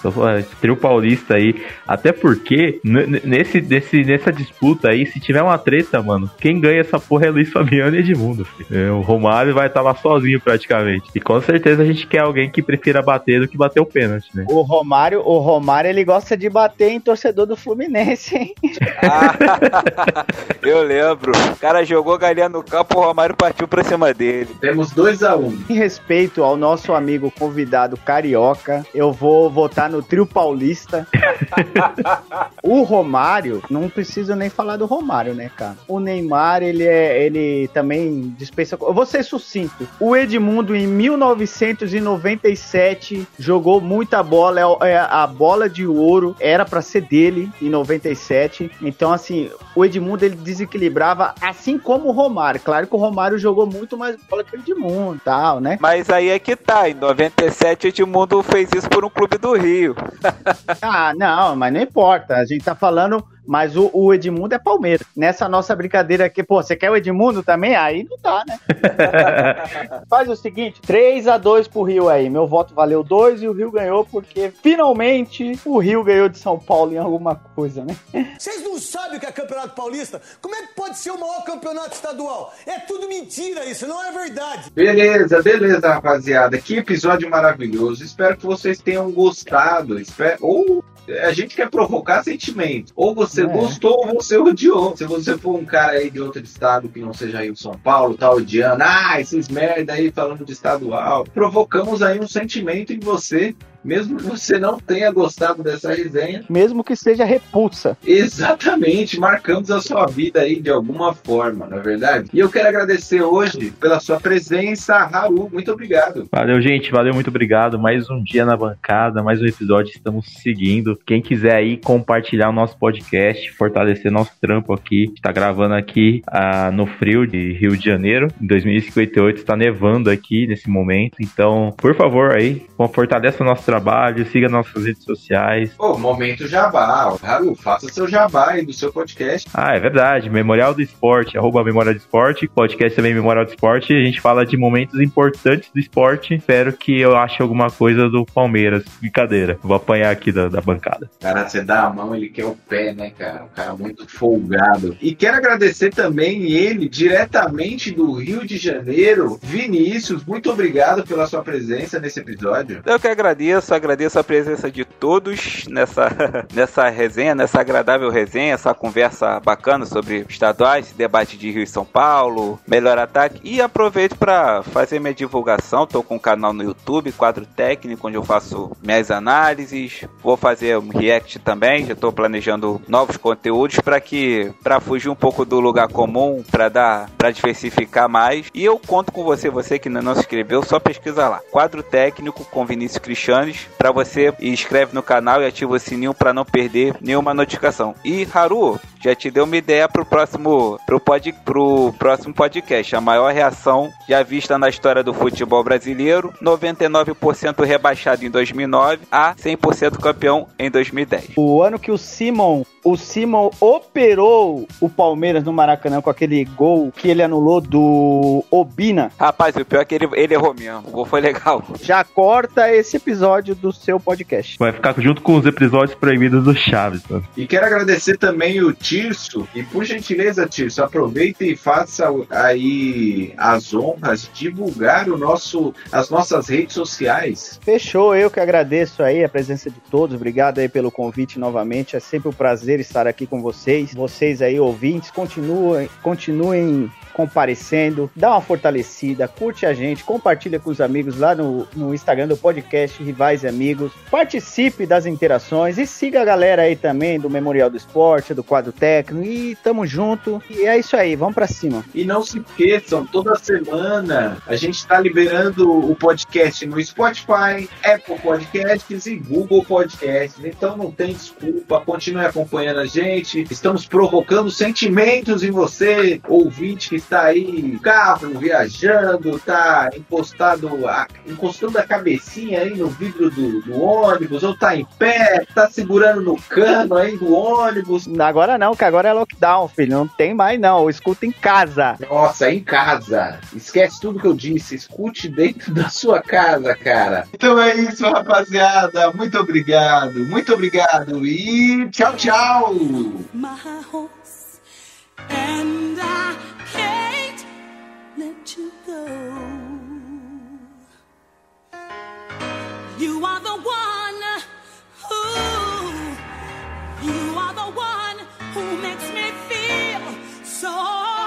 Trio paulista aí. Até porque, nesse, nesse, nessa disputa aí, se tiver uma treta, mano, quem ganha essa porra é Luiz Fabiano e Edmundo. É, o Romário vai estar lá sozinho praticamente. E com certeza a gente quer alguém que prefira bater do que bater o pênalti, né? O Romário, o Romário, ele gosta de bater em torcedor do Fluminense, hein? Ah, eu lembro. O cara jogou galinha no campo, o Romário partiu pra cima dele. Temos 2 a 1 um. Em respeito ao nosso amigo convidado carioca, eu vou votar no trio paulista. o Romário, não preciso nem falar do Romário, né, cara? O Neymar, ele é, ele também dispensa. Eu vou ser sucinto. O Edmundo em 1997 jogou muita bola, é, é a bola de ouro era para ser dele em 97. Então assim, o Edmundo ele desequilibrava assim como o Romário. Claro que o Romário jogou muito mais bola que o Edmundo, tal, né? Mas aí é que tá, em 97 o Edmundo fez isso por um clube do Rio. ah, não, mas não importa. A gente tá falando Mas o, o Edmundo é Palmeiras. Nessa nossa brincadeira aqui, pô, você quer o Edmundo também? Aí não dá, né? Faz o seguinte: 3 a 2 pro Rio aí. Meu voto valeu 2 e o Rio ganhou porque finalmente o Rio ganhou de São Paulo em alguma coisa, né? Vocês não sabem o que é Campeonato Paulista? Como é que pode ser o maior campeonato estadual? É tudo mentira isso, não é verdade. Beleza, beleza, rapaziada. Que episódio maravilhoso. Espero que vocês tenham gostado. Espero... Ou a gente quer provocar sentimento. Ou você É. gostou ou você odiou. Se você for um cara aí de outro estado que não seja Rio São Paulo, tá odiando, ah, esses merda aí falando de estadual. Provocamos aí um sentimento em você, mesmo que você não tenha gostado dessa resenha. Mesmo que seja repulsa. Exatamente, marcamos a sua vida aí de alguma forma, não é verdade? E eu quero agradecer hoje pela sua presença, Haru. Muito obrigado. Valeu, gente. Valeu, muito obrigado. Mais um dia na bancada, mais um episódio. Estamos seguindo. Quem quiser aí compartilhar o nosso podcast, fortalecer nosso trampo aqui. Está gravando aqui ah, no frio de Rio de Janeiro. Em 2058 está nevando aqui nesse momento. Então, por favor, aí, fortaleça o nosso trabalho, siga nossas redes sociais. Ô, momento jabá. Haru, faça seu jabá aí do seu podcast. Ah, é verdade. Memorial do Esporte, arroba Memorial do Esporte. Podcast também Memorial do Esporte. A gente fala de momentos importantes do esporte. Espero que eu ache alguma coisa do Palmeiras. Brincadeira. Vou apanhar aqui da, da bancada. Cara, você dá a mão, ele quer o pé, né, cara? Um cara muito folgado. E quero agradecer também ele, diretamente do Rio de Janeiro, Vinícius. Muito obrigado pela sua presença nesse episódio. Eu que agradeço, agradeço a presença de todos nessa, nessa resenha, nessa agradável resenha, essa conversa bacana sobre estaduais, debate de Rio e São Paulo, melhor ataque. E aproveito para fazer minha divulgação. Tô com um canal no YouTube, quadro técnico, onde eu faço minhas análises. Vou fazer um react também. Já estou planejando novos conteúdos para que para fugir um pouco do lugar comum, para dar, para diversificar mais. E eu conto com você, você que ainda não se inscreveu, só pesquisa lá. Quadro técnico com Vinícius Cristianes para você e inscreve no canal e ativa o sininho para não perder nenhuma notificação. E Haru, já te deu uma ideia pro próximo pro, pod, pro próximo podcast, a maior reação já vista na história do futebol brasileiro, 99% rebaixado em 2009 a 100% campeão em 2010. O ano que o Simon, o Simon operou o Palmeiras no Maracanã com aquele gol que ele anulou do Obina. Rapaz, o pior é que ele, ele errou mesmo. O gol foi legal. Já corta esse episódio do seu podcast. Vai ficar junto com os episódios proibidos do Chaves, mano. E quero agradecer também o Tirso. E por gentileza, Tirso, aproveita e faça aí as honras de divulgar o nosso, as nossas redes sociais. Fechou, eu que agradeço aí a presença de todos. Obrigado aí pelo convite novamente. É sempre um prazer estar aqui com vocês. Vocês aí, ouvintes, continuem, continuem comparecendo, dá uma fortalecida, curte a gente, compartilha com os amigos lá no, no Instagram do podcast Rivais e Amigos, participe das interações e siga a galera aí também do Memorial do Esporte, do quadro técnico e tamo junto. E é isso aí, vamos pra cima. E não se esqueçam, toda semana a gente está liberando o podcast no Spotify, Apple Podcasts e Google Podcasts. Então não tem desculpa, continue acompanhando a gente. Estamos provocando sentimentos em você, ouvinte que está aí no carro, viajando, tá encostado, a, encostando a cabecinha aí no vidro do, do ônibus, ou tá em pé, tá segurando no cano aí do ônibus. Agora não, que agora é lockdown, filho. Não tem mais não. Escuta em casa. Nossa, em casa. Esquece tudo que eu disse. Escute dentro da sua casa, cara. Então é isso, rapaziada. Muito obrigado. Muito obrigado. E tchau, tchau. And I can't let you go. You are the one who, you are the one who makes me feel so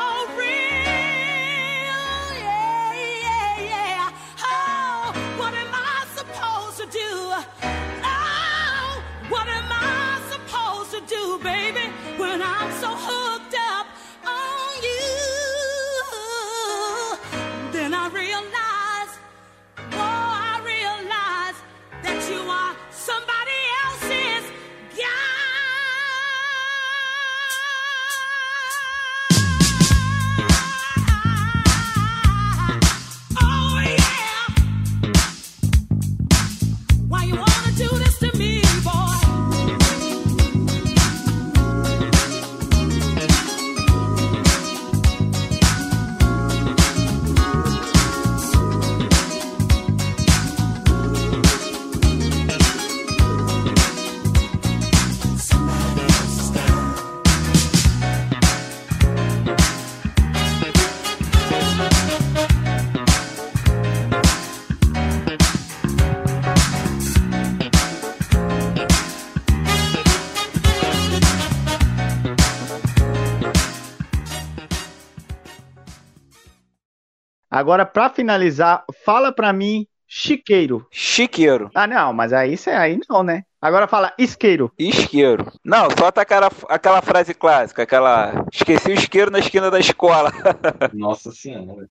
Agora, pra finalizar, fala pra mim chiqueiro. Chiqueiro. Ah, não, mas aí, aí não, né? Agora fala isqueiro. Isqueiro. Não, solta aquela, aquela frase clássica, aquela. Esqueci o isqueiro na esquina da escola. Nossa senhora.